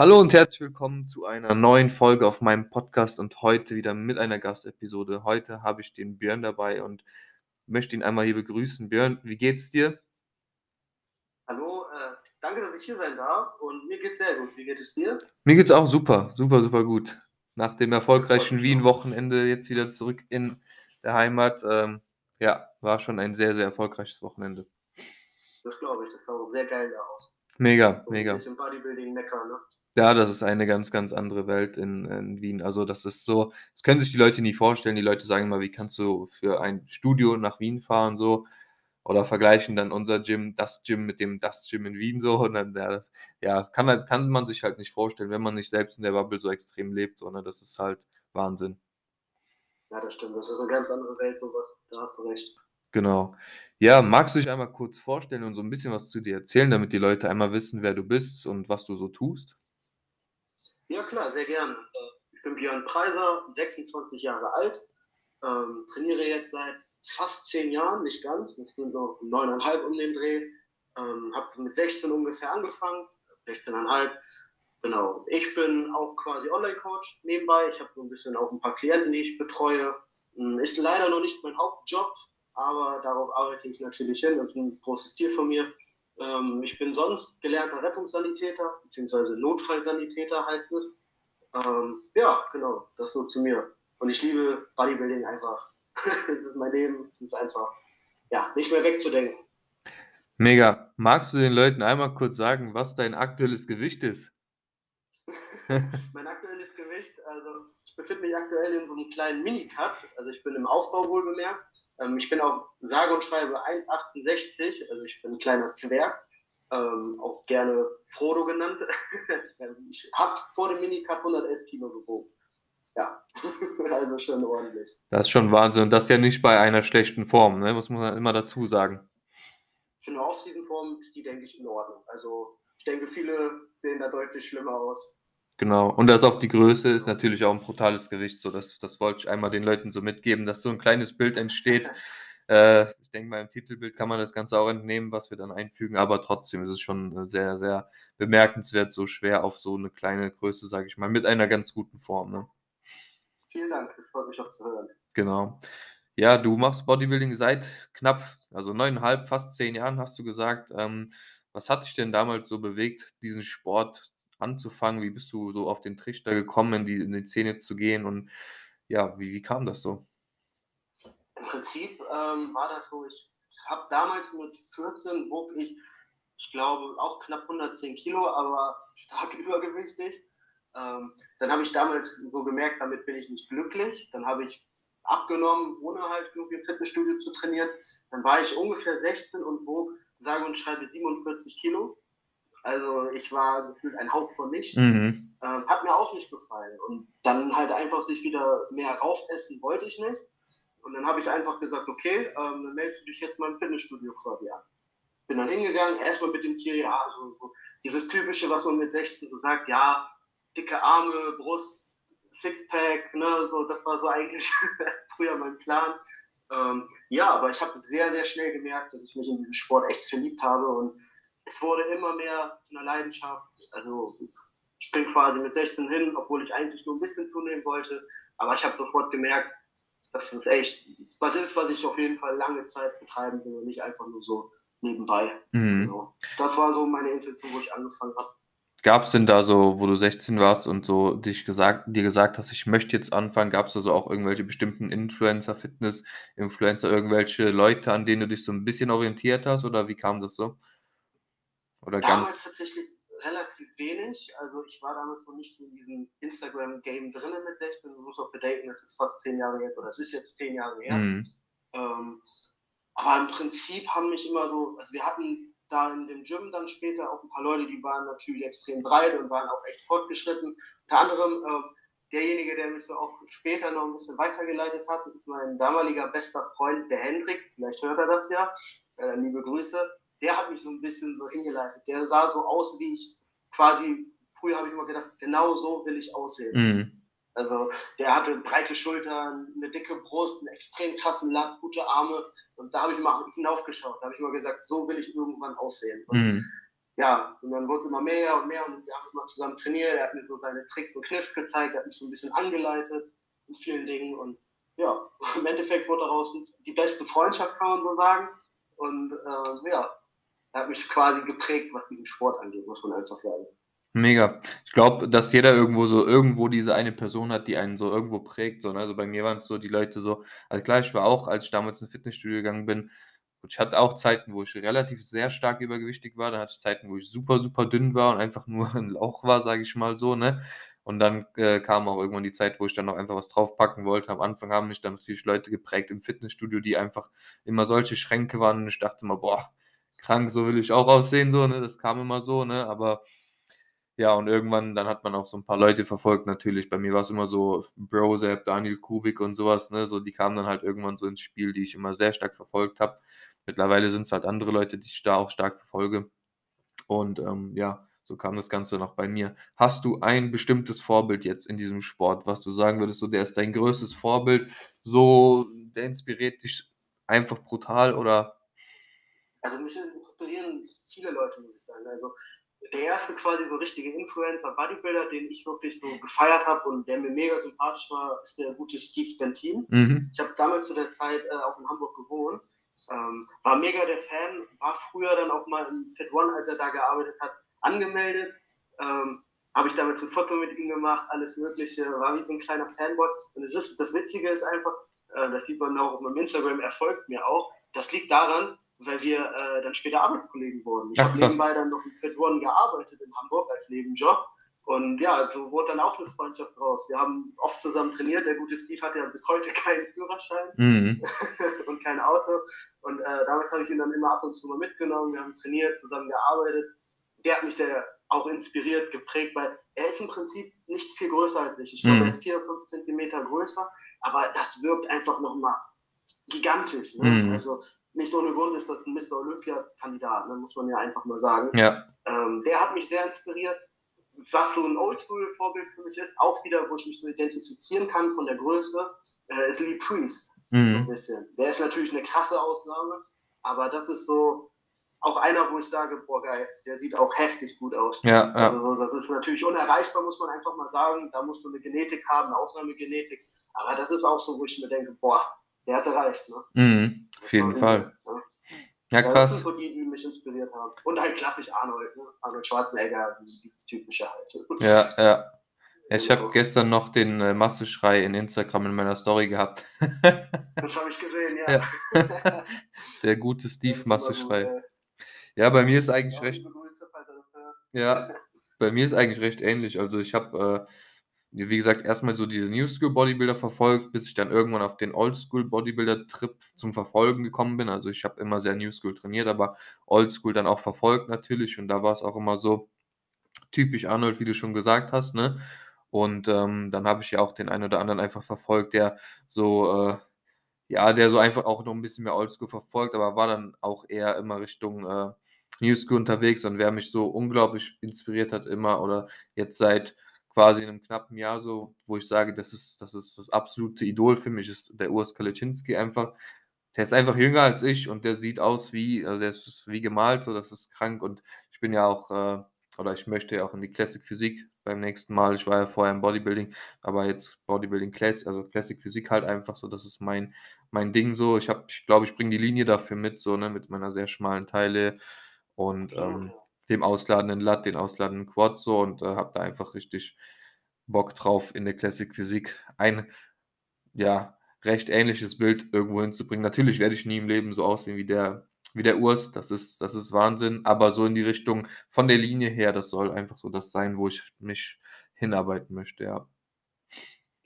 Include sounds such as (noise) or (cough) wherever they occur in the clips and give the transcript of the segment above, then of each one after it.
Hallo und herzlich willkommen zu einer neuen Folge auf meinem Podcast und heute wieder mit einer Gastepisode. Heute habe ich den Björn dabei und möchte ihn einmal hier begrüßen. Björn, wie geht's dir? Hallo, äh, danke, dass ich hier sein darf und mir geht's sehr gut. Wie geht es dir? Mir geht's auch super, super, super gut. Nach dem erfolgreichen Wien-Wochenende jetzt wieder zurück in der Heimat. Ähm, ja, war schon ein sehr, sehr erfolgreiches Wochenende. Das glaube ich, das sah auch sehr geil aus. Mega, mega. Ein bisschen Bodybuilding mecker, ne? Ja, das ist eine ganz, ganz andere Welt in, in, Wien. Also das ist so, das können sich die Leute nie vorstellen. Die Leute sagen immer, wie kannst du für ein Studio nach Wien fahren so oder vergleichen dann unser Gym, das Gym mit dem das Gym in Wien so und dann ja, ja kann, kann man sich halt nicht vorstellen, wenn man nicht selbst in der Bubble so extrem lebt, sondern das ist halt Wahnsinn. Ja, das stimmt. Das ist eine ganz andere Welt, sowas. Da hast du recht. Genau. Ja, magst du dich einmal kurz vorstellen und so ein bisschen was zu dir erzählen, damit die Leute einmal wissen, wer du bist und was du so tust? Ja, klar, sehr gerne. Ich bin Björn Preiser, 26 Jahre alt, ähm, trainiere jetzt seit fast zehn Jahren, nicht ganz, das sind so neuneinhalb um den Dreh. Ähm, habe mit 16 ungefähr angefangen, 16,5. Genau. Ich bin auch quasi Online-Coach nebenbei. Ich habe so ein bisschen auch ein paar Klienten, die ich betreue. Hm, ist leider noch nicht mein Hauptjob, aber darauf arbeite ich natürlich hin. Das ist ein großes Ziel von mir. Ähm, ich bin sonst gelernter Rettungssanitäter, beziehungsweise Notfallsanitäter heißt es. Ähm, ja, genau, das so zu mir. Und ich liebe Bodybuilding einfach. (laughs) es ist mein Leben, es ist einfach, ja, nicht mehr wegzudenken. Mega. Magst du den Leuten einmal kurz sagen, was dein aktuelles Gewicht ist? (laughs) mein aktuelles Gewicht, also ich befinde mich aktuell in so einem kleinen Mini-Cut, also ich bin im Aufbau wohl bemerkt. Ähm, ich bin auf sage und schreibe 1,68, also ich bin ein kleiner Zwerg, ähm, auch gerne Frodo genannt. (laughs) ich habe vor dem Minicut 111 Kilo gewogen. Ja, (laughs) also schon ordentlich. Das ist schon Wahnsinn. Und das ja nicht bei einer schlechten Form, ne? muss man immer dazu sagen. Für eine Off-Season-Form ist die, denke ich, in Ordnung. Also ich denke, viele sehen da deutlich schlimmer aus. Genau. Und das auf die Größe ist natürlich auch ein brutales Gewicht. So, das, das wollte ich einmal den Leuten so mitgeben, dass so ein kleines Bild entsteht. (laughs) äh, ich denke mal, im Titelbild kann man das Ganze auch entnehmen, was wir dann einfügen, aber trotzdem ist es schon sehr, sehr bemerkenswert, so schwer auf so eine kleine Größe, sage ich mal, mit einer ganz guten Form. Ne? Vielen Dank, es freut mich auch zu hören. Genau. Ja, du machst Bodybuilding seit knapp, also neuneinhalb, fast zehn Jahren, hast du gesagt. Ähm, was hat dich denn damals so bewegt, diesen Sport anzufangen? Wie bist du so auf den Trichter gekommen, in die, in die Szene zu gehen? Und ja, wie, wie kam das so? Im Prinzip ähm, war das so, ich habe damals mit 14 wog ich, ich glaube, auch knapp 110 Kilo, aber (laughs) stark übergewichtig. Ähm, dann habe ich damals so gemerkt, damit bin ich nicht glücklich. Dann habe ich abgenommen, ohne halt irgendwie im Fitnessstudio zu trainieren. Dann war ich ungefähr 16 und wog, sage und schreibe 47 Kilo. Also ich war gefühlt ein Hauch von nichts. Mhm. Ähm, hat mir auch nicht gefallen. Und dann halt einfach sich wieder mehr raufessen wollte ich nicht. Und dann habe ich einfach gesagt, okay, ähm, dann meldest du dich jetzt mal im Fitnessstudio quasi an. Bin dann hingegangen, erstmal mit dem Tier, ja, so, so dieses typische, was man mit 16 so sagt, ja, dicke Arme, Brust, Sixpack, ne, so, das war so eigentlich (laughs) früher mein Plan. Ähm, ja, aber ich habe sehr, sehr schnell gemerkt, dass ich mich in diesen Sport echt verliebt habe und es wurde immer mehr eine Leidenschaft. Also ich bin quasi mit 16 hin, obwohl ich eigentlich nur ein bisschen zunehmen wollte. Aber ich habe sofort gemerkt, dass es echt was ist, was ich auf jeden Fall lange Zeit betreiben will und nicht einfach nur so nebenbei. Mhm. Also, das war so meine Intention, wo ich angefangen habe. Gab es denn da so, wo du 16 warst und so dich gesagt, dir gesagt hast, ich möchte jetzt anfangen, gab es da so auch irgendwelche bestimmten Influencer, Fitness-Influencer, irgendwelche Leute, an denen du dich so ein bisschen orientiert hast oder wie kam das so? Oder damals ganz... tatsächlich relativ wenig. Also ich war damals noch nicht in diesem Instagram-Game drin mit 16. Du musst auch bedenken, es ist fast zehn Jahre jetzt, oder es ist jetzt zehn Jahre her. Mhm. Ähm, aber im Prinzip haben mich immer so, also wir hatten da in dem Gym dann später auch ein paar Leute, die waren natürlich extrem breit und waren auch echt fortgeschritten. Unter anderem äh, derjenige, der mich so auch später noch ein bisschen weitergeleitet hat, ist mein damaliger bester Freund, der Hendrik. Vielleicht hört er das ja. Äh, liebe Grüße der hat mich so ein bisschen so hingeleitet. Der sah so aus, wie ich quasi, früher habe ich immer gedacht, genau so will ich aussehen. Mhm. Also der hatte breite Schultern, eine dicke Brust, einen extrem krassen Latt, gute Arme. Und da habe ich mal hinaufgeschaut. Da habe ich immer gesagt, so will ich irgendwann aussehen. Und mhm. ja, und dann wurde es immer mehr und mehr und wir haben immer zusammen trainiert. Er hat mir so seine Tricks und Kniffs gezeigt, er hat mich so ein bisschen angeleitet in vielen Dingen und ja, (laughs) im Endeffekt wurde daraus die beste Freundschaft, kann man so sagen. Und äh, ja, hat mich quasi geprägt, was diesen Sport angeht, muss man einfach sagen. Mega. Ich glaube, dass jeder irgendwo so irgendwo diese eine Person hat, die einen so irgendwo prägt. So, ne? Also bei mir waren es so die Leute so, also klar, ich war auch, als ich damals ins Fitnessstudio gegangen bin, ich hatte auch Zeiten, wo ich relativ sehr stark übergewichtig war. Dann hatte ich Zeiten, wo ich super, super dünn war und einfach nur (laughs) ein Lauch war, sage ich mal so, ne? Und dann äh, kam auch irgendwann die Zeit, wo ich dann noch einfach was draufpacken wollte. Am Anfang haben mich dann natürlich Leute geprägt im Fitnessstudio, die einfach immer solche Schränke waren. Und ich dachte immer, boah, krank, so will ich auch aussehen, so, ne? Das kam immer so, ne? Aber ja, und irgendwann, dann hat man auch so ein paar Leute verfolgt, natürlich. Bei mir war es immer so Brozap, Daniel Kubik und sowas, ne? So, die kamen dann halt irgendwann so ins Spiel, die ich immer sehr stark verfolgt habe. Mittlerweile sind es halt andere Leute, die ich da auch stark verfolge. Und ähm, ja, so kam das Ganze noch bei mir. Hast du ein bestimmtes Vorbild jetzt in diesem Sport, was du sagen würdest, so der ist dein größtes Vorbild, so der inspiriert dich einfach brutal oder? Also mich inspirieren viele Leute, muss ich sagen. Also der erste quasi so richtige Influencer, Bodybuilder, den ich wirklich so gefeiert habe und der mir mega sympathisch war, ist der gute Steve Bentin. Mhm. Ich habe damals zu der Zeit äh, auch in Hamburg gewohnt ähm, war mega der Fan, war früher dann auch mal im Fit One, als er da gearbeitet hat, angemeldet. Ähm, habe ich damals ein Foto mit ihm gemacht, alles Mögliche, war wie so ein kleiner Fanboy. Und es ist, das Witzige ist einfach, äh, das sieht man auch auf meinem Instagram, er folgt mir auch. Das liegt daran, weil wir äh, dann später Arbeitskollegen wurden. Ich habe nebenbei dann noch im Fit One gearbeitet in Hamburg als Nebenjob. Und ja, so wurde dann auch eine Freundschaft raus. Wir haben oft zusammen trainiert. Der gute Steve hat ja bis heute keinen Führerschein mhm. (laughs) und kein Auto. Und äh, damals habe ich ihn dann immer ab und zu mal mitgenommen. Wir haben trainiert, zusammen gearbeitet. Der hat mich sehr auch inspiriert, geprägt, weil er ist im Prinzip nicht viel größer als ich. Ich glaube, mhm. er ist 4, 5 Zentimeter größer, aber das wirkt einfach nochmal gigantisch. Ne? Mhm. Also nicht ohne Grund ist das ein Mr. Olympia-Kandidat, ne? muss man ja einfach mal sagen. Ja. Ähm, der hat mich sehr inspiriert was so ein Oldschool-Vorbild für mich ist, auch wieder, wo ich mich so identifizieren kann von der Größe, äh, ist Lee Priest. Mhm. So ein bisschen. Der ist natürlich eine krasse Ausnahme, aber das ist so auch einer, wo ich sage, boah geil, der sieht auch heftig gut aus. Ja, ja. Also so, das ist natürlich unerreichbar, muss man einfach mal sagen. Da musst du eine Genetik haben, eine Ausnahmegenetik. Aber das ist auch so, wo ich mir denke, boah, der hat es erreicht. Ne? Mhm, auf jeden Fall. Ja. Ja, krass. Das sind so die, die mich inspiriert haben. Und halt klassisch Arnold, ne? Arnold Schwarzenegger, dieses typische halt. Ja, ja. (laughs) Ich habe gestern noch den äh, Masseschrei in Instagram in meiner Story gehabt. (laughs) das habe ich gesehen, ja. ja. (laughs) Der gute Steve Masseschrei. Gut, ja, bei mir ist eigentlich recht. Ja, bei mir ist eigentlich recht ähnlich. Also ich habe äh, wie gesagt, erstmal so diese New School Bodybuilder verfolgt, bis ich dann irgendwann auf den Old School Bodybuilder Trip zum Verfolgen gekommen bin. Also ich habe immer sehr New School trainiert, aber Old School dann auch verfolgt natürlich. Und da war es auch immer so typisch Arnold, wie du schon gesagt hast, ne? Und ähm, dann habe ich ja auch den einen oder anderen einfach verfolgt, der so, äh, ja, der so einfach auch noch ein bisschen mehr Oldschool verfolgt, aber war dann auch eher immer Richtung äh, New School unterwegs. Und wer mich so unglaublich inspiriert hat, immer oder jetzt seit quasi in einem knappen Jahr so, wo ich sage, das ist das, ist das absolute Idol für mich, ist der Urs Kaliczynski einfach. Der ist einfach jünger als ich und der sieht aus wie, also der ist wie gemalt, so das ist krank und ich bin ja auch, äh, oder ich möchte ja auch in die Classic Physik beim nächsten Mal. Ich war ja vorher im Bodybuilding, aber jetzt Bodybuilding Classic, also Classic Physik halt einfach so, das ist mein, mein Ding so. Ich habe, ich glaube, ich bringe die Linie dafür mit, so, ne, mit meiner sehr schmalen Teile und ähm, dem ausladenden Lat, den ausladenden Quad so und äh, habe da einfach richtig Bock drauf, in der Classic Physik ein, ja, recht ähnliches Bild irgendwo hinzubringen. Natürlich werde ich nie im Leben so aussehen wie der, wie der Urs, das ist, das ist Wahnsinn, aber so in die Richtung von der Linie her, das soll einfach so das sein, wo ich mich hinarbeiten möchte, ja.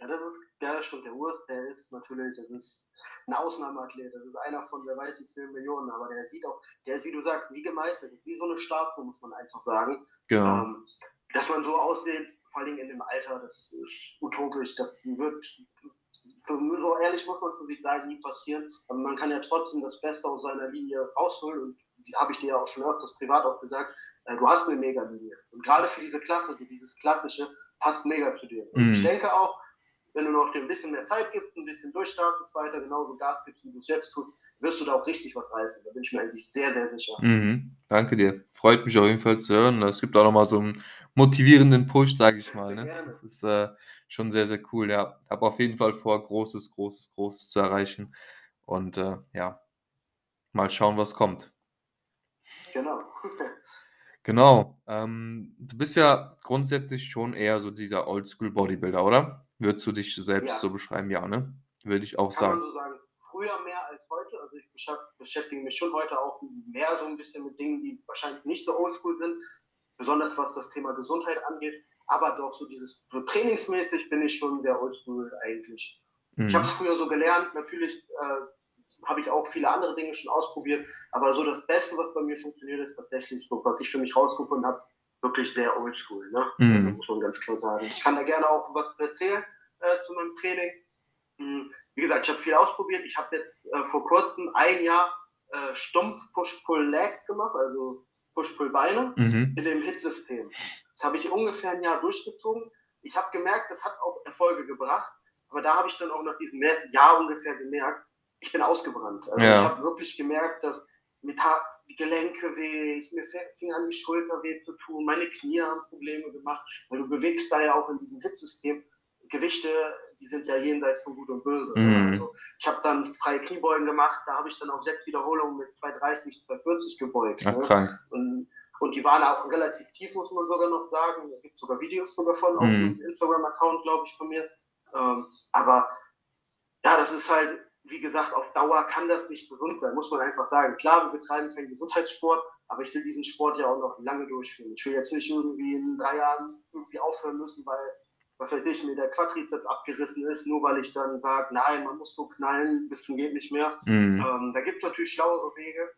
Ja, das ist, der stimmt, der Urs, der ist natürlich, das ist ein Ausnahmeathlet, das ist einer von, wer weiß wie vielen Millionen, aber der sieht auch, der ist, wie du sagst, wie gemeißelt, wie so eine Statue, muss man einfach sagen. Genau. Ähm, dass man so aussieht, vor allem in dem Alter, das ist utopisch, das wird, so ehrlich muss man zu sich sagen, nie passieren, aber man kann ja trotzdem das Beste aus seiner Linie rausholen und habe ich dir ja auch schon öfters privat auch gesagt, äh, du hast eine Mega-Linie. Und gerade für diese Klasse, dieses Klassische, passt mega zu dir. Und mhm. ich denke auch, wenn du noch ein bisschen mehr Zeit gibst, ein bisschen durchstartest, weiter genauso Gas gibst, wie du es jetzt tust, wirst du da auch richtig was reißen. Da bin ich mir eigentlich sehr, sehr sicher. Mhm. Danke dir. Freut mich auf jeden Fall zu hören. Es gibt auch nochmal so einen motivierenden Push, sage ich mal. Ne? Das ist äh, schon sehr, sehr cool. Ja, habe auf jeden Fall vor, Großes, Großes, Großes zu erreichen. Und äh, ja, mal schauen, was kommt. Genau. (laughs) genau. Ähm, du bist ja grundsätzlich schon eher so dieser Oldschool-Bodybuilder, oder? Würdest du dich selbst ja. so beschreiben? Ja, ne? Würde ich auch Kann sagen. Man so sagen. Früher mehr als heute. Also ich beschäftige mich schon heute auch mehr so ein bisschen mit Dingen, die wahrscheinlich nicht so oldschool sind. Besonders was das Thema Gesundheit angeht. Aber doch so dieses so trainingsmäßig bin ich schon der Oldschool eigentlich. Mhm. Ich habe es früher so gelernt. Natürlich äh, habe ich auch viele andere Dinge schon ausprobiert. Aber so das Beste, was bei mir funktioniert, ist tatsächlich so, was ich für mich rausgefunden habe, wirklich sehr oldschool. Ne? Mhm. muss man ganz klar sagen. Ich kann da gerne auch was erzählen äh, zu meinem Training. Mhm. Wie gesagt, ich habe viel ausprobiert. Ich habe jetzt äh, vor kurzem ein Jahr äh, stumpf Push-Pull-Legs gemacht, also Push-Pull-Beine mhm. in dem Hit-System. Das habe ich ungefähr ein Jahr durchgezogen. Ich habe gemerkt, das hat auch Erfolge gebracht. Aber da habe ich dann auch nach diesem Jahr ungefähr gemerkt, ich bin ausgebrannt. Also ja. ich habe wirklich gemerkt, dass mir die Gelenke weh, ich, mir fing an die Schulter weh zu tun, meine Knie haben Probleme gemacht, weil du bewegst da ja auch in diesem Hitzsystem. Gewichte, die sind ja jenseits von Gut und Böse. Mhm. Also ich habe dann freie Kniebeugen gemacht, da habe ich dann auch sechs Wiederholungen mit 230, 240 gebeugt. Ach, ne? und, und, die waren auch relativ tief, muss man sogar noch sagen. Da gibt sogar Videos sogar von mhm. auf dem Instagram-Account, glaube ich, von mir. Ähm, aber ja, das ist halt wie gesagt, auf Dauer kann das nicht gesund sein, muss man einfach sagen. Klar, wir betreiben keinen Gesundheitssport, aber ich will diesen Sport ja auch noch lange durchführen. Ich will jetzt nicht irgendwie in drei Jahren irgendwie aufhören müssen, weil, was weiß ich, mir der Quadrizeps abgerissen ist, nur weil ich dann sage, nein, man muss so knallen, bis zum geht nicht mehr. Mhm. Ähm, da gibt es natürlich schlauere Wege.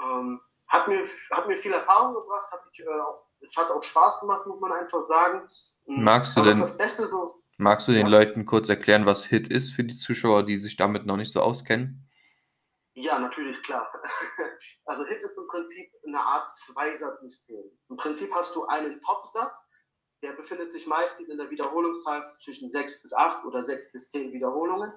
Ähm, hat, mir, hat mir viel Erfahrung gebracht, hat mich, äh, auch, es hat auch Spaß gemacht, muss man einfach sagen. Magst du denn? Das Beste so, Magst du den ja. Leuten kurz erklären, was HIT ist für die Zuschauer, die sich damit noch nicht so auskennen? Ja, natürlich, klar. (laughs) Also HIT ist im Prinzip eine Art Zweisatzsystem. Im Prinzip hast du einen Topsatz, der befindet sich meistens in der Wiederholungszahl zwischen 6 bis 8 oder 6 bis 10 Wiederholungen.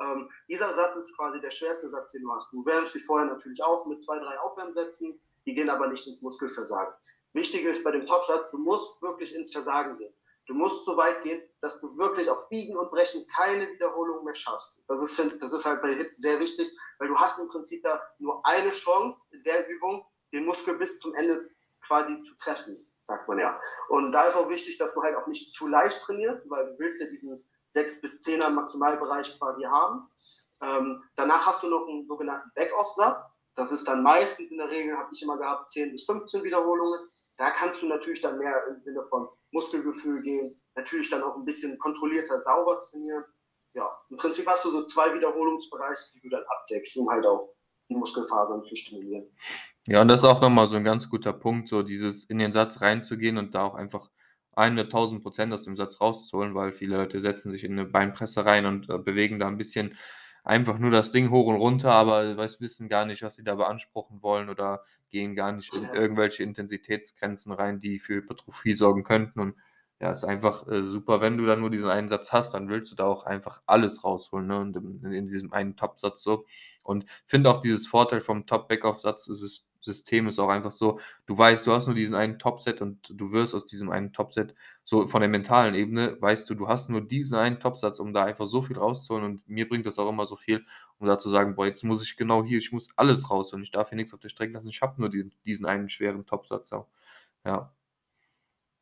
Ähm, dieser Satz ist quasi der schwerste Satz, den du hast. Du wärmst dich vorher natürlich auf mit zwei, drei Aufwärmsätzen, die gehen aber nicht ins Muskelversagen. Wichtig ist bei dem Topsatz, du musst wirklich ins Versagen gehen. Du musst so weit gehen, dass du wirklich auf Biegen und Brechen keine Wiederholung mehr schaffst. Das ist, das ist halt bei Hit sehr wichtig, weil du hast im Prinzip da nur eine Chance in der Übung, den Muskel bis zum Ende quasi zu treffen, sagt man ja. Und da ist auch wichtig, dass du halt auch nicht zu leicht trainierst, weil du willst ja diesen 6 bis 10er Maximalbereich quasi haben. Ähm, danach hast du noch einen sogenannten Back-Off-Satz. Das ist dann meistens in der Regel, habe ich immer gehabt, 10 bis 15 Wiederholungen. Da kannst du natürlich dann mehr im Sinne von Muskelgefühl gehen, natürlich dann auch ein bisschen kontrollierter sauber trainieren. Ja, im Prinzip hast du so zwei Wiederholungsbereiche, die du dann abdeckst, um halt auch die Muskelfasern zu stimulieren. Ja, und das ist auch nochmal so ein ganz guter Punkt, so dieses in den Satz reinzugehen und da auch einfach 100.000 Prozent aus dem Satz rauszuholen, weil viele Leute setzen sich in eine Beinpresse rein und äh, bewegen da ein bisschen einfach nur das Ding hoch und runter, aber weiß, wissen gar nicht, was sie da beanspruchen wollen oder gehen gar nicht in irgendwelche Intensitätsgrenzen rein, die für Hypertrophie sorgen könnten. Und ja, ist einfach äh, super, wenn du dann nur diesen einen Satz hast, dann willst du da auch einfach alles rausholen, ne? Und in, in diesem einen Top-Satz so. Und finde auch dieses Vorteil vom Top-Backoff-Satz ist es System ist auch einfach so, du weißt, du hast nur diesen einen Topset und du wirst aus diesem einen Topset, so von der mentalen Ebene, weißt du, du hast nur diesen einen Topsatz, um da einfach so viel rauszuholen und mir bringt das auch immer so viel, um da zu sagen, boah, jetzt muss ich genau hier, ich muss alles rausholen, ich darf hier nichts auf der Strecke lassen, ich habe nur diesen, diesen einen schweren Topsatz auch. Ja.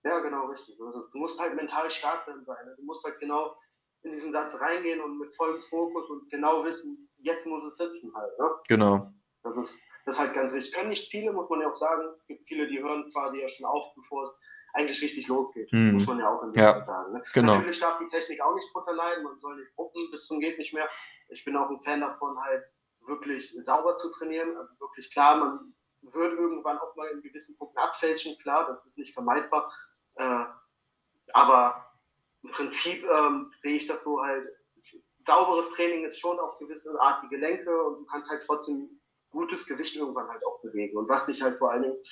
Ja, genau, richtig. Also, du musst halt mental stark sein. Du musst halt genau in diesen Satz reingehen und mit vollem Fokus und genau wissen, jetzt muss es sitzen halt. Ne? Genau. Das ist, das ist halt ganz wichtig. Können nicht viele, muss man ja auch sagen. Es gibt viele, die hören quasi ja schon auf, bevor es eigentlich richtig losgeht. Mhm. Muss man ja auch in ja. sagen. Ne? Genau. Natürlich darf die Technik auch nicht drunter leiden. Man soll nicht ruppen bis zum geht nicht mehr. Ich bin auch ein Fan davon, halt wirklich sauber zu trainieren. Also wirklich klar, man wird irgendwann auch mal in gewissen Punkten abfälschen. Klar, das ist nicht vermeidbar. Äh, aber im Prinzip ähm, sehe ich das so halt, sauberes Training ist schon auf gewisse Art die Gelenke und du kannst halt trotzdem gutes Gewicht irgendwann halt auch bewegen. Und was dich halt vor allen Dingen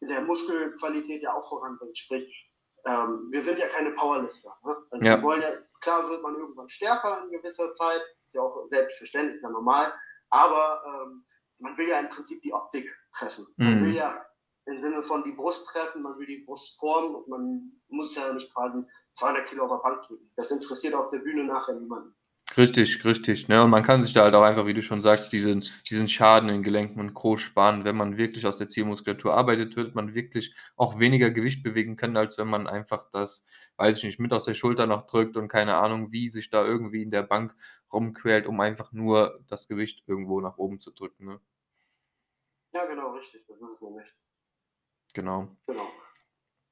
in der Muskelqualität ja auch voranbringt. Sprich, ähm, wir sind ja keine Powerlifter. Ne? Also ja. wir wollen ja, klar wird man irgendwann stärker in gewisser Zeit, ist ja auch selbstverständlich, ist ja normal, Aber ähm, man will ja im Prinzip die Optik treffen. Man Mhm. will ja im Sinne von die Brust treffen, man will die Brust formen und man muss ja nicht quasi 200 Kilo auf der Bank drücken. Das interessiert auf der Bühne nachher niemanden. Richtig, richtig. Ne? Und man kann sich da halt auch einfach, wie du schon sagst, diesen, diesen Schaden in Gelenken und Co. sparen. Wenn man wirklich aus der Zielmuskulatur arbeitet, wird man wirklich auch weniger Gewicht bewegen können, als wenn man einfach das, weiß ich nicht, mit aus der Schulter noch drückt und keine Ahnung, wie sich da irgendwie in der Bank rumquält, um einfach nur das Gewicht irgendwo nach oben zu drücken. Ne? Ja, genau, richtig. Das ist es nämlich. Genau. Genau.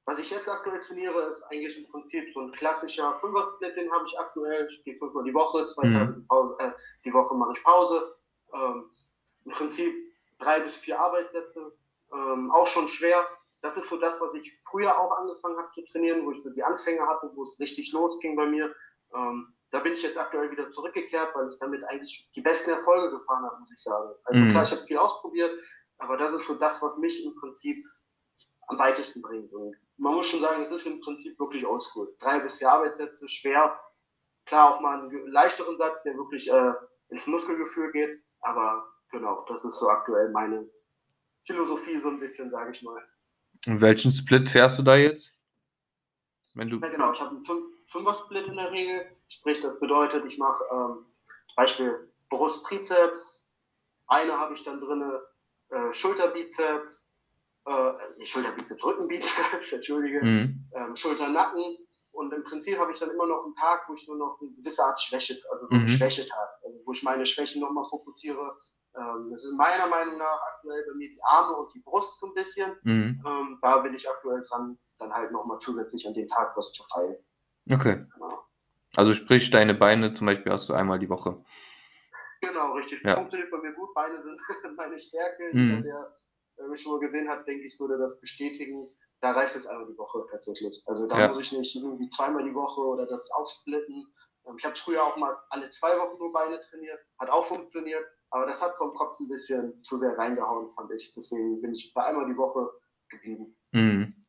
Was ich jetzt aktuell trainiere, ist eigentlich im Prinzip so ein klassischer Fünfer-Split, den habe ich aktuell. Ich gehe fünfmal die Woche, zwei Mhm. Tage die, Pause, äh, die Woche mache ich Pause. Ähm, Im Prinzip drei bis vier Arbeitssätze. Ähm, auch schon schwer. Das ist so das, was ich früher auch angefangen habe zu trainieren, wo ich so die Anfänge hatte, wo es richtig losging bei mir. Ähm, da bin ich jetzt aktuell wieder zurückgekehrt, weil ich damit eigentlich die besten Erfolge gefahren habe, muss ich sagen. Also Mhm. klar, ich habe viel ausprobiert, aber das ist so das, was mich im Prinzip am weitesten bringt. Und man muss schon sagen, es ist im Prinzip wirklich oldschool. Drei bis vier Arbeitssätze, schwer. Klar, auch mal einen leichteren Satz, der wirklich äh, ins Muskelgefühl geht. Aber genau, das ist so aktuell meine Philosophie, so ein bisschen, sage ich mal. Und welchen Split fährst du da jetzt? Wenn du. Ja, genau, ich habe einen Fün- Fünfer-Split in der Regel. Sprich, das bedeutet, ich mache ähm, zum Beispiel Brust, Trizeps. Eine habe ich dann drin, äh, Schulterbizeps. Äh, nicht Schulterbizeps, Rückenbizeps, (laughs) entschuldige. Mhm. ähm, Schulter, Nacken. Und im Prinzip habe ich dann immer noch einen Tag, wo ich nur noch eine gewisse Art Schwäche, also Mhm. Schwächetag, also wo ich meine Schwächen nochmal fokussiere. Ähm, das ist meiner Meinung nach aktuell bei mir die Arme und die Brust so ein bisschen. Mhm. Ähm, da bin ich aktuell dran, dann halt nochmal zusätzlich an den Tag was zu feilen. Okay. Genau. Also sprich, deine Beine zum Beispiel hast du einmal die Woche. Genau, richtig. Ja. Funktioniert bei mir gut. Beine sind (laughs) meine Stärke. Mhm. Der äh, mich schon mal gesehen hat, denke ich, würde das bestätigen. Da reicht es einmal die Woche tatsächlich. Also da Ja. muss ich nicht irgendwie zweimal die Woche oder das aufsplitten. Ähm, Ich habe früher auch mal alle zwei Wochen nur Beine trainiert. Hat auch funktioniert. Aber das hat vom Kopf ein bisschen zu sehr reingehauen, fand ich. Deswegen bin ich bei einmal die Woche geblieben. Mhm.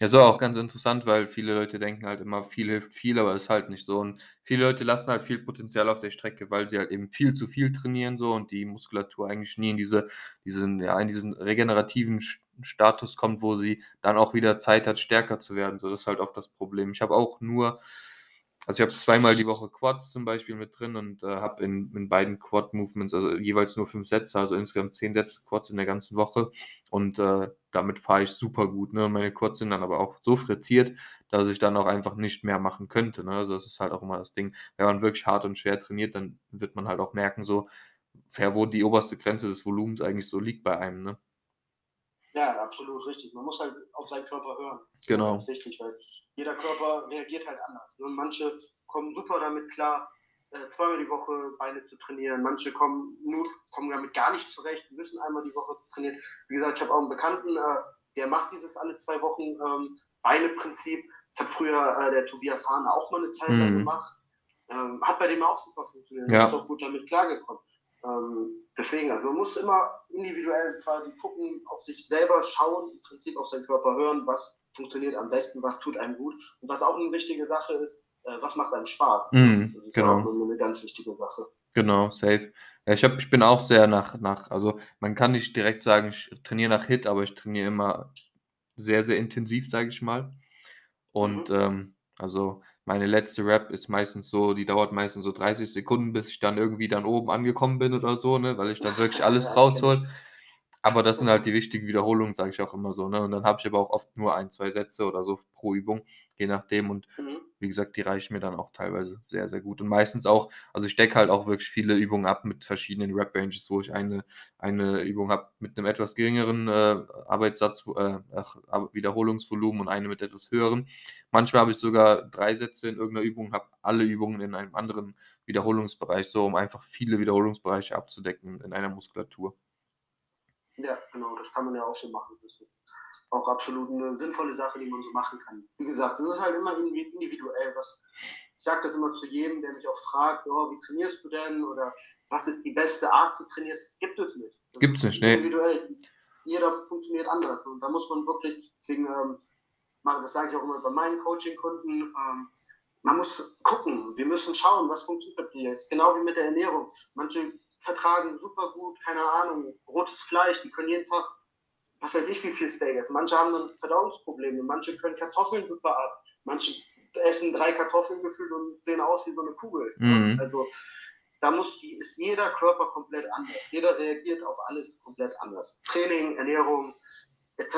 Ja, so auch ganz interessant, weil viele Leute denken halt immer, viel hilft viel, aber ist halt nicht so. Und viele Leute lassen halt viel Potenzial auf der Strecke, weil sie halt eben viel zu viel trainieren so und die Muskulatur eigentlich nie in diese, diesen, ja, in diesen regenerativen Status kommt, wo sie dann auch wieder Zeit hat, stärker zu werden. So, das ist halt oft das Problem. Ich habe auch nur, also ich habe zweimal die Woche Quads zum Beispiel mit drin und äh, habe in, in beiden Quad-Movements, also jeweils nur fünf Sätze, also insgesamt zehn Sätze Quads in der ganzen Woche. Und äh, damit fahre ich super gut. Ne? Und meine Quads sind dann aber auch so frittiert, dass ich dann auch einfach nicht mehr machen könnte. Ne? Also das ist halt auch immer das Ding. Wenn man wirklich hart und schwer trainiert, dann wird man halt auch merken, so, ja, wo die oberste Grenze des Volumens eigentlich so liegt bei einem. Ne? Ja, absolut richtig. Man muss halt auf seinen Körper hören. Genau. Das ist wichtig, weil jeder Körper reagiert halt anders. Ne? Manche kommen super damit klar, äh, zweimal die Woche Beine zu trainieren. Manche kommen nur kommen damit gar nicht zurecht, müssen einmal die Woche trainieren. Wie gesagt, ich habe auch einen Bekannten, äh, der macht dieses alle zwei Wochen ähm, Beine-Prinzip. Das hat früher äh, der Tobias Hahn auch mal eine Zeit lang Mhm. gemacht. Ähm, hat bei dem auch super funktioniert. Ja. Ist auch gut damit klargekommen. Ähm, deswegen, also man muss immer individuell quasi gucken, auf sich selber schauen, im Prinzip auf seinen Körper hören, was funktioniert am besten, was tut einem gut und was auch eine wichtige Sache ist, äh, was macht einem Spaß. Mhm, Das ist genau. auch eine ganz wichtige Sache. Genau, safe. Ja, ich, hab, ich bin auch sehr nach, nach, also man kann nicht direkt sagen, ich trainiere nach Hit, aber ich trainiere immer sehr, sehr intensiv, sage ich mal. Und ähm, also meine letzte Rap ist meistens so, die dauert meistens so 30 Sekunden, bis ich dann irgendwie dann oben angekommen bin oder so, ne, weil ich dann wirklich (laughs) alles Ja, raushol. Aber das sind halt die wichtigen Wiederholungen, sage ich auch immer so, ne? Und dann habe ich aber auch oft nur ein, zwei Sätze oder so pro Übung, je nachdem. Und Mhm. wie gesagt, die reichen mir dann auch teilweise sehr, sehr gut. Und meistens auch, also ich decke halt auch wirklich viele Übungen ab mit verschiedenen Rep-Ranges, wo ich eine, eine Übung habe mit einem etwas geringeren äh, Arbeitssatz, äh, ach, Wiederholungsvolumen und eine mit etwas höheren. Manchmal habe ich sogar drei Sätze in irgendeiner Übung, habe alle Übungen in einem anderen Wiederholungsbereich, so um einfach viele Wiederholungsbereiche abzudecken in einer Muskulatur. Ja, genau, das kann man ja auch so machen. Das ist auch absolut eine sinnvolle Sache, die man so machen kann. Wie gesagt, das ist halt immer indi- individuell. Was, ich sage das immer zu jedem, der mich auch fragt, oh, wie trainierst du denn? Oder was ist die beste Art zu trainieren? Gibt es nicht. Das Gibt's ist nicht, nee. Individuell. Jeder funktioniert anders. Und da muss man wirklich, deswegen ähm, das sage ich auch immer bei meinen Coaching-Kunden, ähm, man muss gucken, wir müssen schauen, was funktioniert bei dir. Ist genau wie mit der Ernährung. Manche vertragen super gut, keine Ahnung, rotes Fleisch, die können jeden Tag, was weiß ich, wie viel Steak essen. Manche haben dann Verdauungsprobleme, manche können Kartoffeln super ab, manche essen drei Kartoffeln gefühlt und sehen aus wie so eine Kugel. Mhm. Also da muss, ist jeder Körper komplett anders. Jeder reagiert auf alles komplett anders. Training, Ernährung etc.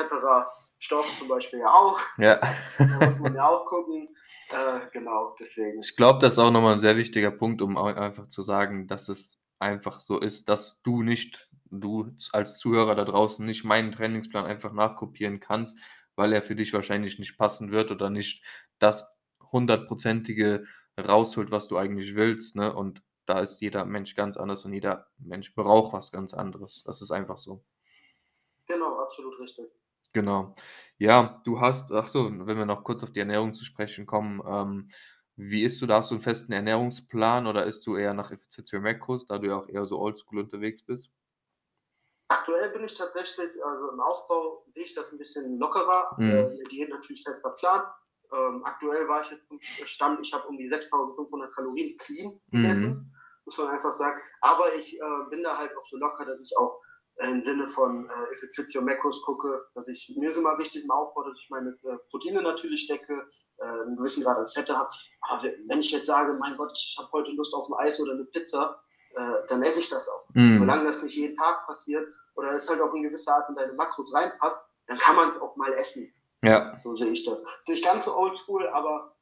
Stoff zum Beispiel ja auch. Ja. da muss man ja auch gucken. Äh, genau, deswegen. Ich glaube, das ist auch nochmal ein sehr wichtiger Punkt, um einfach zu sagen, dass es einfach so ist, dass du nicht, du als Zuhörer da draußen nicht meinen Trainingsplan einfach nachkopieren kannst, weil er für dich wahrscheinlich nicht passen wird oder nicht das hundertprozentige rausholt, was du eigentlich willst. Ne? Und da ist jeder Mensch ganz anders und jeder Mensch braucht was ganz anderes. Das ist einfach so. Genau, absolut richtig. Genau. Ja, du hast, ach so, wenn wir noch kurz auf die Ernährung zu sprechen kommen, ähm, wie isst du? Da hast du einen festen Ernährungsplan oder isst du eher nach Effizienz Macros, da du ja auch eher so oldschool unterwegs bist? Aktuell bin ich tatsächlich, also im Aufbau sehe ich das ein bisschen lockerer. Mhm. Äh, die Diät natürlich fester Plan. Ähm, aktuell war ich jetzt im Stand, ich habe um die 6500 Kalorien clean gegessen, mhm. muss man einfach sagen. Aber ich äh, bin da halt auch so locker, dass ich auch im Sinne von äh, Effizienz Macros gucke, dass ich, mir ist immer wichtig im Aufbau, dass ich meine äh, Proteine natürlich decke, äh, einen gewissen Grad an Fette habe. Aber wenn ich jetzt sage, mein Gott, ich habe heute Lust auf ein Eis oder eine Pizza, äh, dann esse ich das auch. Mm. Solange das nicht jeden Tag passiert oder es halt auch in gewisser Art in deine Makros reinpasst, dann kann man es auch mal essen. Ja. So sehe ich das. Ist nicht ganz so oldschool, aber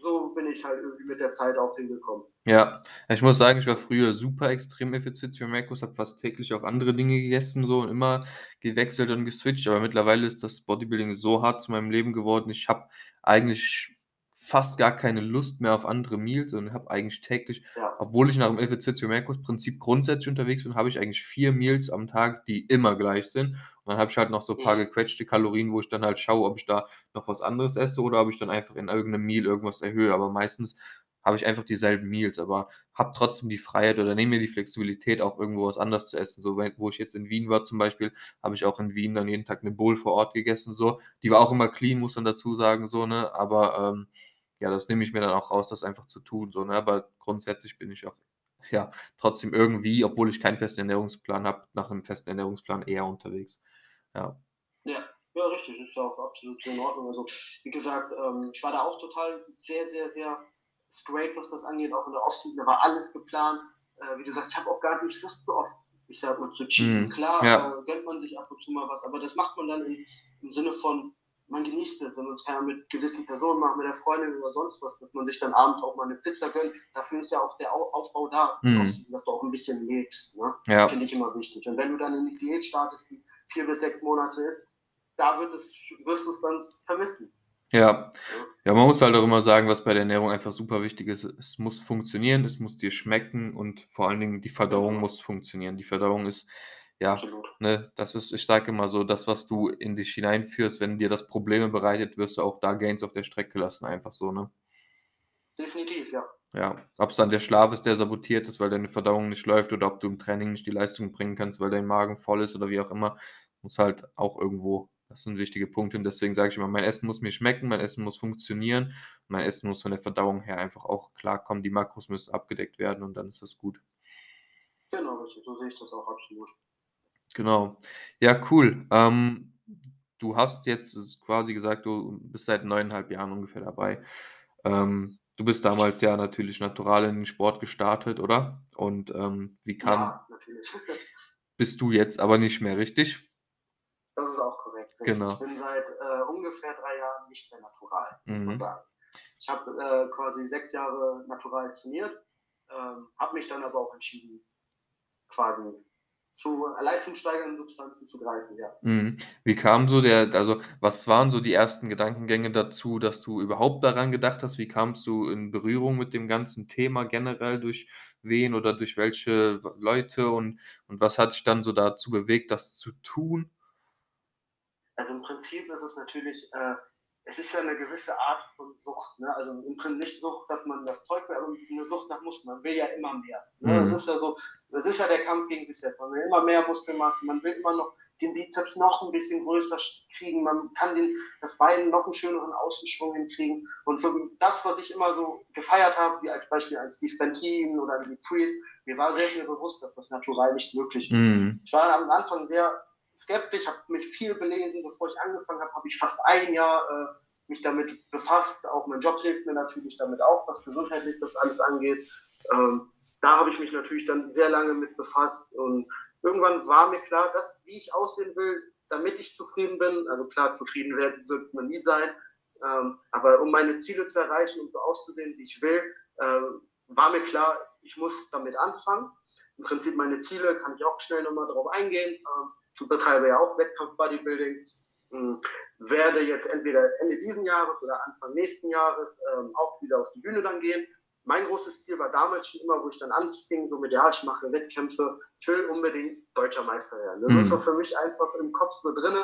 so bin ich halt irgendwie mit der Zeit auch hingekommen. Ja, ich muss sagen, ich war früher super extrem effizient für Macros, habe fast täglich auch andere Dinge gegessen so und immer gewechselt und geswitcht, aber mittlerweile ist das Bodybuilding so hart zu meinem Leben geworden. Ich habe eigentlich fast gar keine Lust mehr auf andere Meals und habe eigentlich täglich, ja. obwohl ich nach dem Effizienz Merkurs Prinzip grundsätzlich unterwegs bin, habe ich eigentlich vier Meals am Tag, die immer gleich sind. Und dann habe ich halt noch so ein paar gequetschte Kalorien, wo ich dann halt schaue, ob ich da noch was anderes esse oder ob ich dann einfach in irgendeinem Meal irgendwas erhöhe. Aber meistens habe ich einfach dieselben Meals, aber habe trotzdem die Freiheit oder nehme mir die Flexibilität, auch irgendwo was anderes zu essen. So, wo ich jetzt in Wien war zum Beispiel, habe ich auch in Wien dann jeden Tag eine Bowl vor Ort gegessen. So, die war auch immer clean, muss man dazu sagen, so ne. Aber ähm, ja, das nehme ich mir dann auch raus, das einfach zu tun. So, ne? Aber grundsätzlich bin ich auch (laughs) ja, trotzdem irgendwie, obwohl ich keinen festen Ernährungsplan habe, nach einem festen Ernährungsplan eher unterwegs. Ja. Ja, ja, richtig, ist auch absolut in Ordnung. Also, wie gesagt, ähm, ich war da auch total sehr, sehr, sehr straight, was das angeht. Auch in der Offseason, da war alles geplant. Äh, wie du sagst, ich habe auch gar nicht Lust so oft, ich sag mal, zu cheaten. Mm, Klar, ja. äh, gönnt man sich ab und zu mal was, aber das macht man dann in, im Sinne von, man genießt es, wenn man es kann mit gewissen Personen macht, mit der Freundin oder sonst was, dass man sich dann abends auch mal eine Pizza gönnt. Dafür ist ja auch der Aufbau da, mhm. dass du auch ein bisschen lebst. Ne? Ja. Finde ich immer wichtig. Und wenn du dann in die Diät startest, die vier bis sechs Monate ist, da wird es, wirst du es dann vermissen. Ja. ja, man muss halt auch immer sagen, was bei der Ernährung einfach super wichtig ist. Es muss funktionieren, es muss dir schmecken und vor allen Dingen die Verdauung muss funktionieren. Die Verdauung ist ja, Absolut. ne, das ist, ich sage immer so, das, was du in dich hineinführst, wenn dir das Probleme bereitet, wirst du auch da Gains auf der Strecke lassen, einfach so, ne? Definitiv, ja. Ja, ob es dann der Schlaf ist, der sabotiert ist, weil deine Verdauung nicht läuft oder ob du im Training nicht die Leistung bringen kannst, weil dein Magen voll ist oder wie auch immer, muss halt auch irgendwo, das sind wichtige Punkte und deswegen sage ich immer, mein Essen muss mir schmecken, mein Essen muss funktionieren, mein Essen muss von der Verdauung her einfach auch klarkommen, die Makros müssen abgedeckt werden und dann ist das gut. Genau, so sehe ich das auch absolut. Genau. Ja, cool. Ähm, du hast jetzt quasi gesagt, du bist seit neuneinhalb Jahren ungefähr dabei. Ähm, du bist damals ja natürlich natural in den Sport gestartet, oder? Und ähm, wie kam. Ja, natürlich. (laughs) Bist du jetzt aber nicht mehr, richtig? Das ist auch korrekt. Genau. Ich bin seit äh, ungefähr drei Jahren nicht mehr natural, mhm. muss man mhm. sagen. Ich habe äh, quasi sechs Jahre natural trainiert, ähm, habe mich dann aber auch entschieden, quasi zu leistungssteigernden Substanzen zu greifen, ja. Mhm. Wie kam so der, also was waren so die ersten Gedankengänge dazu, dass du überhaupt daran gedacht hast? Wie kamst du in Berührung mit dem ganzen Thema generell durch wen oder durch welche Leute und, und was hat dich dann so dazu bewegt, das zu tun? Also im Prinzip ist es natürlich äh, es ist ja eine gewisse Art von Sucht. Ne? Also im Prinzip nicht Sucht, dass man das Zeug will, aber eine Sucht nach Muskeln. Man will ja immer mehr. Ne? Mhm. Das ist ja so, das ist ja der Kampf gegen sich selbst. Man will immer mehr Muskelmasse, man will immer noch den Bizeps noch ein bisschen größer kriegen, man kann den, das Bein noch einen schöneren Außenschwung hinkriegen. Und für das, was ich immer so gefeiert habe, wie als Beispiel als Steve Bentin oder wie Priest, mir war sehr schnell bewusst, dass das natural nicht möglich ist. Mhm. Ich war am Anfang sehr skeptisch, habe mich viel belesen, bevor ich angefangen habe, habe ich fast ein Jahr äh, mich damit befasst. Auch mein Job hilft mir natürlich damit auch, was gesundheitlich das alles angeht. Ähm, da habe ich mich natürlich dann sehr lange mit befasst und irgendwann war mir klar, dass wie ich aussehen will, damit ich zufrieden bin. Also klar, zufrieden werden wird man nie sein, ähm, aber um meine Ziele zu erreichen und so auszusehen, wie ich will, äh, war mir klar, ich muss damit anfangen. Im Prinzip meine Ziele kann ich auch schnell nochmal darauf eingehen. Ähm, betreibe ja auch Wettkampf-Bodybuilding. Ähm, werde jetzt entweder Ende diesen Jahres oder Anfang nächsten Jahres ähm, auch wieder auf die Bühne dann gehen mein großes Ziel war damals schon immer, wo ich dann anfing, so mit, ja, ich mache Wettkämpfe, ich will unbedingt deutscher Meister werden. Das mhm. ist so für mich einfach im Kopf so drin,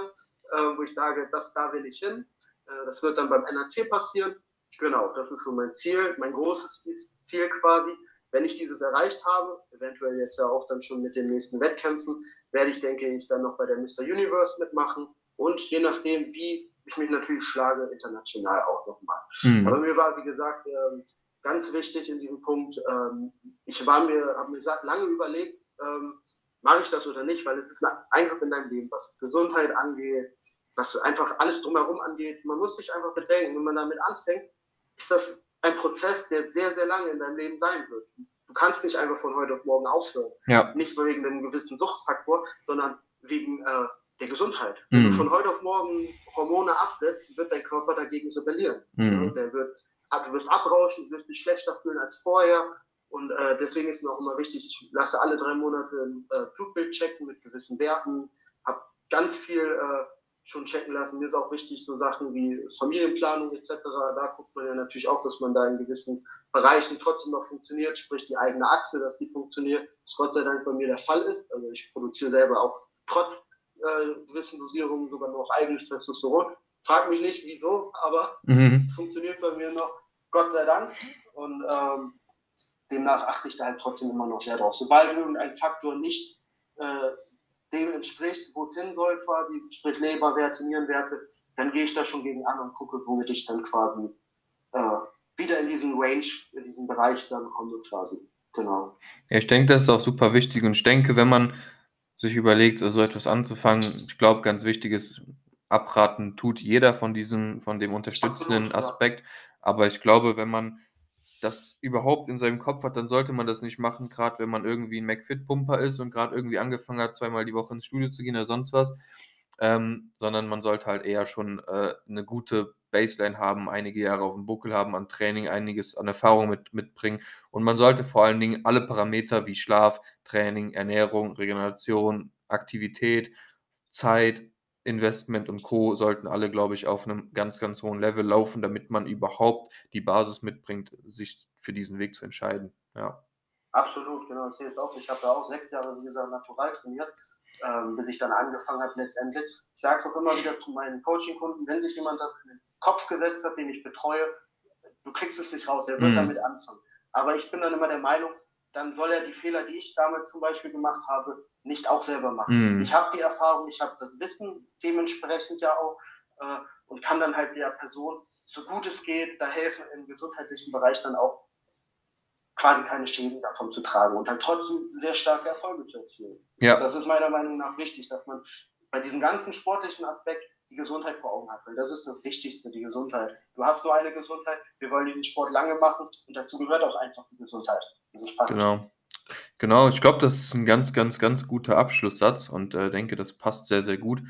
äh, wo ich sage, das da will ich hin. Äh, das wird dann beim NRC passieren. Genau, das ist so mein Ziel, mein großes Ziel quasi. Wenn ich dieses erreicht habe, eventuell jetzt ja auch dann schon mit den nächsten Wettkämpfen, werde ich, denke ich, dann noch bei der Mr. Universe mitmachen. Und je nachdem, wie ich mich natürlich schlage, international auch nochmal. Mhm. Aber mir war, wie gesagt, äh, ganz wichtig in diesem Punkt. Ähm, ich war mir, habe mir lange überlegt, ähm, mache ich das oder nicht, weil es ist ein Eingriff in dein Leben, was Gesundheit angeht, was einfach alles drumherum angeht. Man muss sich einfach bedenken, wenn man damit anfängt, ist das ein Prozess, der sehr, sehr lange in deinem Leben sein wird. Du kannst nicht einfach von heute auf morgen aufhören. Ja. Nicht wegen einem gewissen Suchtfaktor, sondern wegen äh, der Gesundheit. Mhm. Wenn du mhm. von heute auf morgen Hormone absetzt, wird dein Körper dagegen rebellieren. Mhm. Der wird du wirst abrauschen, du wirst dich schlechter fühlen als vorher. Und äh, deswegen ist mir auch immer wichtig, ich lasse alle drei Monate ein äh, Blutbild checken mit gewissen Werten, habe ganz viel äh, schon checken lassen. Mir ist auch wichtig, so Sachen wie Familienplanung etc. Da guckt man ja natürlich auch, dass man da in gewissen Bereichen trotzdem noch funktioniert, sprich die eigene Achse, dass die funktioniert, was Gott sei Dank bei mir der Fall ist. Also ich produziere selber auch trotz äh, gewissen Dosierungen sogar noch eigenes Testosteron. Frag mich nicht, wieso, aber mhm. es (laughs) funktioniert bei mir noch, Gott sei Dank. Und ähm, demnach achte ich da halt trotzdem immer noch sehr drauf. Sobald irgendein Faktor nicht äh, dem entspricht, wo es hin soll, quasi, sprich Leberwerte, Nierenwerte, dann gehe ich da schon gegen an und gucke, womit ich dann quasi äh, wieder in diesen Range, in diesen Bereich dann komme, quasi. Genau. Ja, ich denke, das ist auch super wichtig und ich denke, wenn man sich überlegt, so etwas anzufangen, ich glaube, ganz wichtig ist, abraten tut jeder von diesem, von dem unterstützenden Aspekt. Aber ich glaube, wenn man das überhaupt in seinem Kopf hat, dann sollte man das nicht machen, gerade wenn man irgendwie ein McFit-Pumper ist und gerade irgendwie angefangen hat, zweimal die Woche ins Studio zu gehen oder sonst was. Ähm, sondern man sollte halt eher schon äh, eine gute Baseline haben, einige Jahre auf dem Buckel haben an Training, einiges an Erfahrung mit, mitbringen. Und man sollte vor allen Dingen alle Parameter wie Schlaf, Training, Ernährung, Regeneration, Aktivität, Zeit, Investment und Co. sollten alle, glaube ich, auf einem ganz, ganz hohen Level laufen, damit man überhaupt die Basis mitbringt, sich für diesen Weg zu entscheiden. Ja. Absolut, genau. Ich sehe es auch. Ich habe ja auch sechs Jahre, wie gesagt, natural trainiert, ähm, bis ich dann angefangen habe letztendlich. Ich sage es auch immer wieder zu meinen Coaching-Kunden, wenn sich jemand das in den Kopf gesetzt hat, den ich betreue, du kriegst es nicht raus, er wird mhm. damit anfangen. Aber ich bin dann immer der Meinung, dann soll er die Fehler, die ich damals zum Beispiel gemacht habe, nicht auch selber machen. Mhm. Ich habe die Erfahrung, ich habe das Wissen dementsprechend ja auch äh, und kann dann halt der Person, so gut es geht, da helfen im gesundheitlichen Bereich dann auch quasi keine Schäden davon zu tragen und halt trotzdem sehr starke Erfolge zu erzielen. Ja. Das ist meiner Meinung nach wichtig, dass man bei diesem ganzen sportlichen Aspekt die Gesundheit vor Augen hat, weil das ist das Wichtigste, die Gesundheit. Du hast nur eine Gesundheit, wir wollen diesen Sport lange machen und dazu gehört auch einfach die Gesundheit. Das ist Fakt. Genau. Genau, ich glaube, das ist ein ganz, ganz, ganz guter Abschlusssatz und äh, denke, das passt sehr, sehr gut.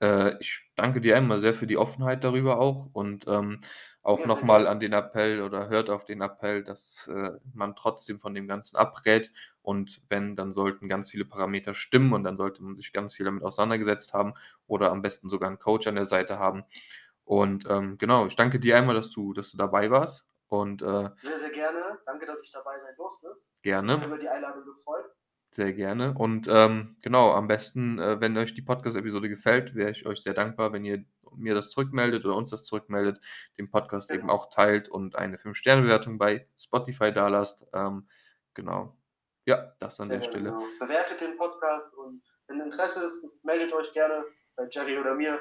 Äh, ich danke dir einmal sehr für die Offenheit darüber auch und ähm, auch Ja, nochmal an den Appell oder hört auf den Appell, dass äh, man trotzdem von dem Ganzen abrät und wenn, dann sollten ganz viele Parameter stimmen und dann sollte man sich ganz viel damit auseinandergesetzt haben oder am besten sogar einen Coach an der Seite haben. Und ähm, genau, ich danke dir einmal, dass du, dass du dabei warst und äh, Sehr, sehr gerne. Danke, dass ich dabei sein durfte. Gerne. Ich habe über die Einladung gefreut. Sehr gerne. Und ähm, genau, am besten, äh, wenn euch die Podcast-Episode gefällt, wäre ich euch sehr dankbar, wenn ihr mir das zurückmeldet oder uns das zurückmeldet, den Podcast genau. eben auch teilt und eine 5-Sterne-Bewertung bei Spotify da lasst. Ähm, genau. Ja, das an Sehr der Stelle. genau. Bewertet den Podcast und wenn Interesse ist, meldet euch gerne bei Jerry oder mir.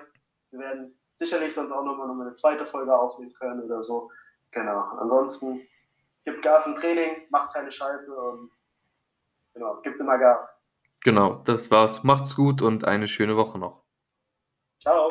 Wir werden sicherlich sonst auch nochmal noch eine zweite Folge aufnehmen können oder so. Genau. Ansonsten gibt Gas im Training, macht keine Scheiße und genau, gibt immer Gas. Genau, das war's. Macht's gut und eine schöne Woche noch. Ciao.